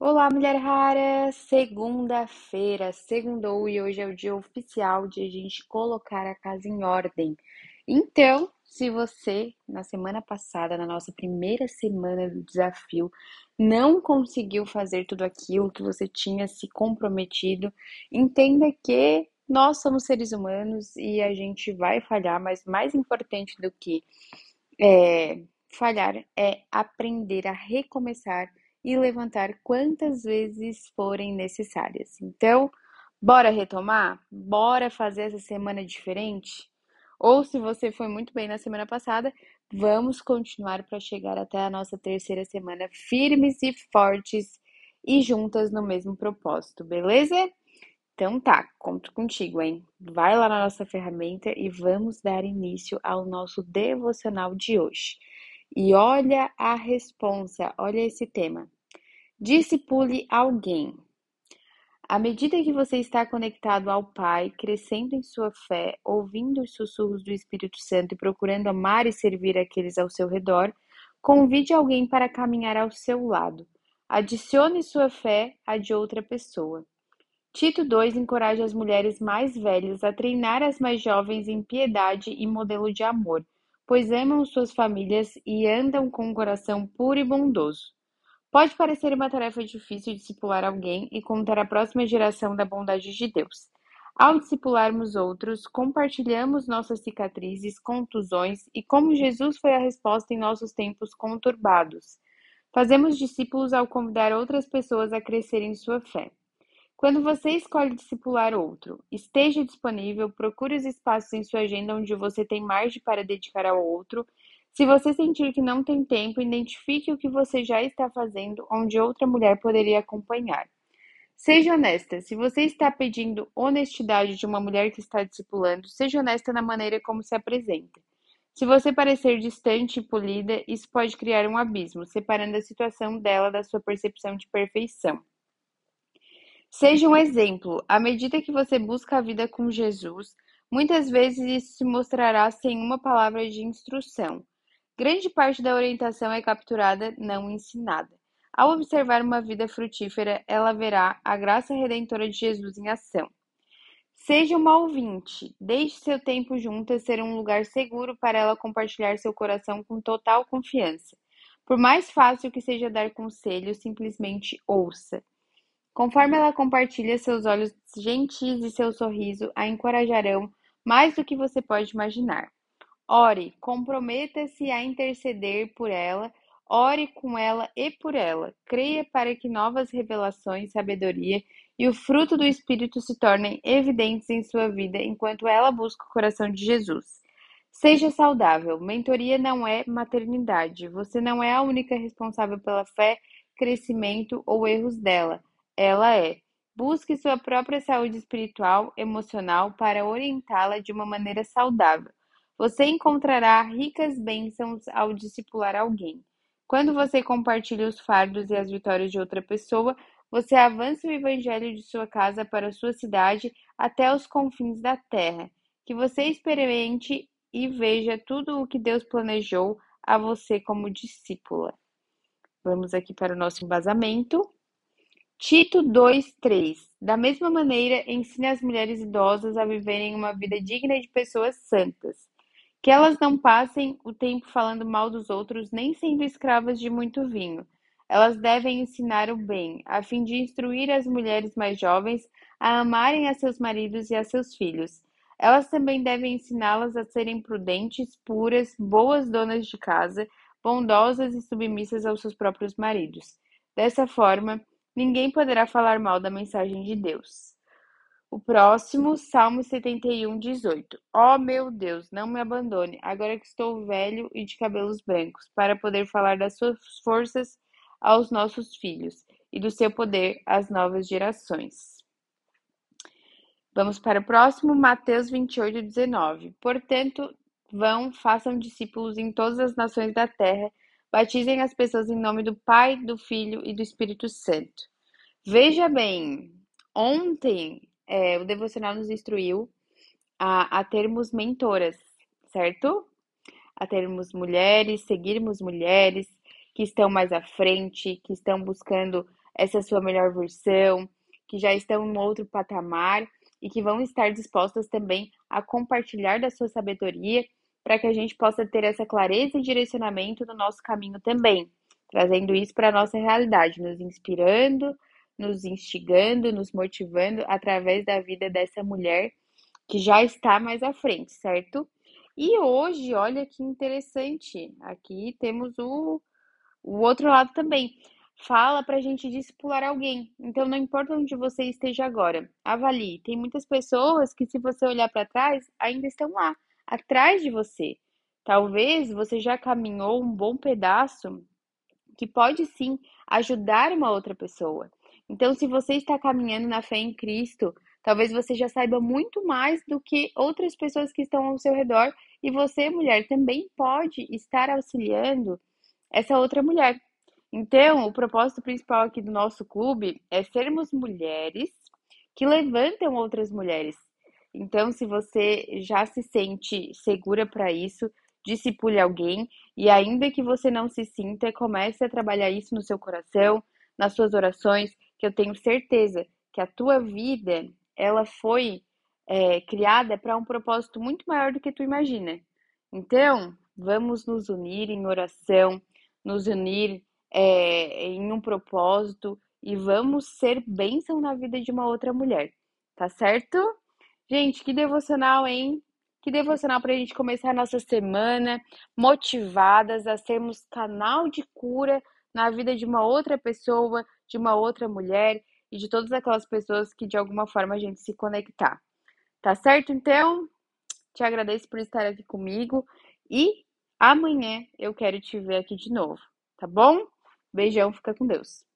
Olá, mulher rara! Segunda-feira, segundou e hoje é o dia oficial de a gente colocar a casa em ordem. Então, se você, na semana passada, na nossa primeira semana do desafio, não conseguiu fazer tudo aquilo que você tinha se comprometido, entenda que nós somos seres humanos e a gente vai falhar, mas mais importante do que é, falhar é aprender a recomeçar e levantar quantas vezes forem necessárias. Então, bora retomar? Bora fazer essa semana diferente? Ou se você foi muito bem na semana passada, vamos continuar para chegar até a nossa terceira semana firmes e fortes e juntas no mesmo propósito, beleza? Então tá, conto contigo, hein? Vai lá na nossa ferramenta e vamos dar início ao nosso devocional de hoje. E olha a responsa, olha esse tema. Discipule alguém. À medida que você está conectado ao Pai, crescendo em sua fé, ouvindo os sussurros do Espírito Santo e procurando amar e servir aqueles ao seu redor, convide alguém para caminhar ao seu lado. Adicione sua fé à de outra pessoa. Tito 2 encoraja as mulheres mais velhas a treinar as mais jovens em piedade e modelo de amor pois amam suas famílias e andam com um coração puro e bondoso. Pode parecer uma tarefa difícil discipular alguém e contar à próxima geração da bondade de Deus. Ao discipularmos outros, compartilhamos nossas cicatrizes, contusões e como Jesus foi a resposta em nossos tempos conturbados. Fazemos discípulos ao convidar outras pessoas a crescerem em sua fé. Quando você escolhe discipular outro, esteja disponível, procure os espaços em sua agenda onde você tem margem para dedicar ao outro. Se você sentir que não tem tempo, identifique o que você já está fazendo onde outra mulher poderia acompanhar. Seja honesta. Se você está pedindo honestidade de uma mulher que está discipulando, seja honesta na maneira como se apresenta. Se você parecer distante e polida, isso pode criar um abismo, separando a situação dela da sua percepção de perfeição. Seja um exemplo. À medida que você busca a vida com Jesus, muitas vezes isso se mostrará sem uma palavra de instrução. Grande parte da orientação é capturada, não ensinada. Ao observar uma vida frutífera, ela verá a graça redentora de Jesus em ação. Seja uma ouvinte. Deixe seu tempo juntas ser um lugar seguro para ela compartilhar seu coração com total confiança. Por mais fácil que seja dar conselho, simplesmente ouça. Conforme ela compartilha, seus olhos gentis e seu sorriso a encorajarão mais do que você pode imaginar. Ore, comprometa-se a interceder por ela, ore com ela e por ela. Creia para que novas revelações, sabedoria e o fruto do Espírito se tornem evidentes em sua vida enquanto ela busca o coração de Jesus. Seja saudável. Mentoria não é maternidade. Você não é a única responsável pela fé, crescimento ou erros dela ela é. Busque sua própria saúde espiritual, emocional para orientá-la de uma maneira saudável. Você encontrará ricas bênçãos ao discipular alguém. Quando você compartilha os fardos e as vitórias de outra pessoa, você avança o evangelho de sua casa para sua cidade até os confins da terra. Que você experimente e veja tudo o que Deus planejou a você como discípula. Vamos aqui para o nosso embasamento. Tito 2:3 Da mesma maneira, ensine as mulheres idosas a viverem uma vida digna de pessoas santas, que elas não passem o tempo falando mal dos outros, nem sendo escravas de muito vinho. Elas devem ensinar o bem, a fim de instruir as mulheres mais jovens a amarem a seus maridos e a seus filhos. Elas também devem ensiná-las a serem prudentes, puras, boas donas de casa, bondosas e submissas aos seus próprios maridos. Dessa forma, Ninguém poderá falar mal da mensagem de Deus. O próximo, Salmo 71, 18. Ó oh, meu Deus, não me abandone, agora que estou velho e de cabelos brancos, para poder falar das suas forças aos nossos filhos e do seu poder às novas gerações. Vamos para o próximo, Mateus 28, 19. Portanto, vão, façam discípulos em todas as nações da terra, Batizem as pessoas em nome do Pai, do Filho e do Espírito Santo. Veja bem, ontem é, o devocional nos instruiu a, a termos mentoras, certo? A termos mulheres, seguirmos mulheres que estão mais à frente, que estão buscando essa sua melhor versão, que já estão em outro patamar e que vão estar dispostas também a compartilhar da sua sabedoria para que a gente possa ter essa clareza e direcionamento no nosso caminho também, trazendo isso para a nossa realidade, nos inspirando, nos instigando, nos motivando através da vida dessa mulher que já está mais à frente, certo? E hoje, olha que interessante, aqui temos o, o outro lado também. Fala para a gente discipular alguém. Então, não importa onde você esteja agora, avalie. Tem muitas pessoas que, se você olhar para trás, ainda estão lá, atrás de você. Talvez você já caminhou um bom pedaço que pode sim ajudar uma outra pessoa. Então, se você está caminhando na fé em Cristo, talvez você já saiba muito mais do que outras pessoas que estão ao seu redor e você, mulher, também pode estar auxiliando essa outra mulher. Então, o propósito principal aqui do nosso clube é sermos mulheres que levantam outras mulheres. Então, se você já se sente segura para isso, discipule alguém e ainda que você não se sinta, comece a trabalhar isso no seu coração, nas suas orações, que eu tenho certeza que a tua vida ela foi é, criada para um propósito muito maior do que tu imagina. Então, vamos nos unir em oração, nos unir é, em um propósito e vamos ser bênção na vida de uma outra mulher, tá certo? Gente, que devocional, hein? Que devocional para a gente começar a nossa semana motivadas a sermos canal de cura na vida de uma outra pessoa, de uma outra mulher e de todas aquelas pessoas que de alguma forma a gente se conectar. Tá certo? Então, te agradeço por estar aqui comigo e amanhã eu quero te ver aqui de novo, tá bom? Beijão, fica com Deus.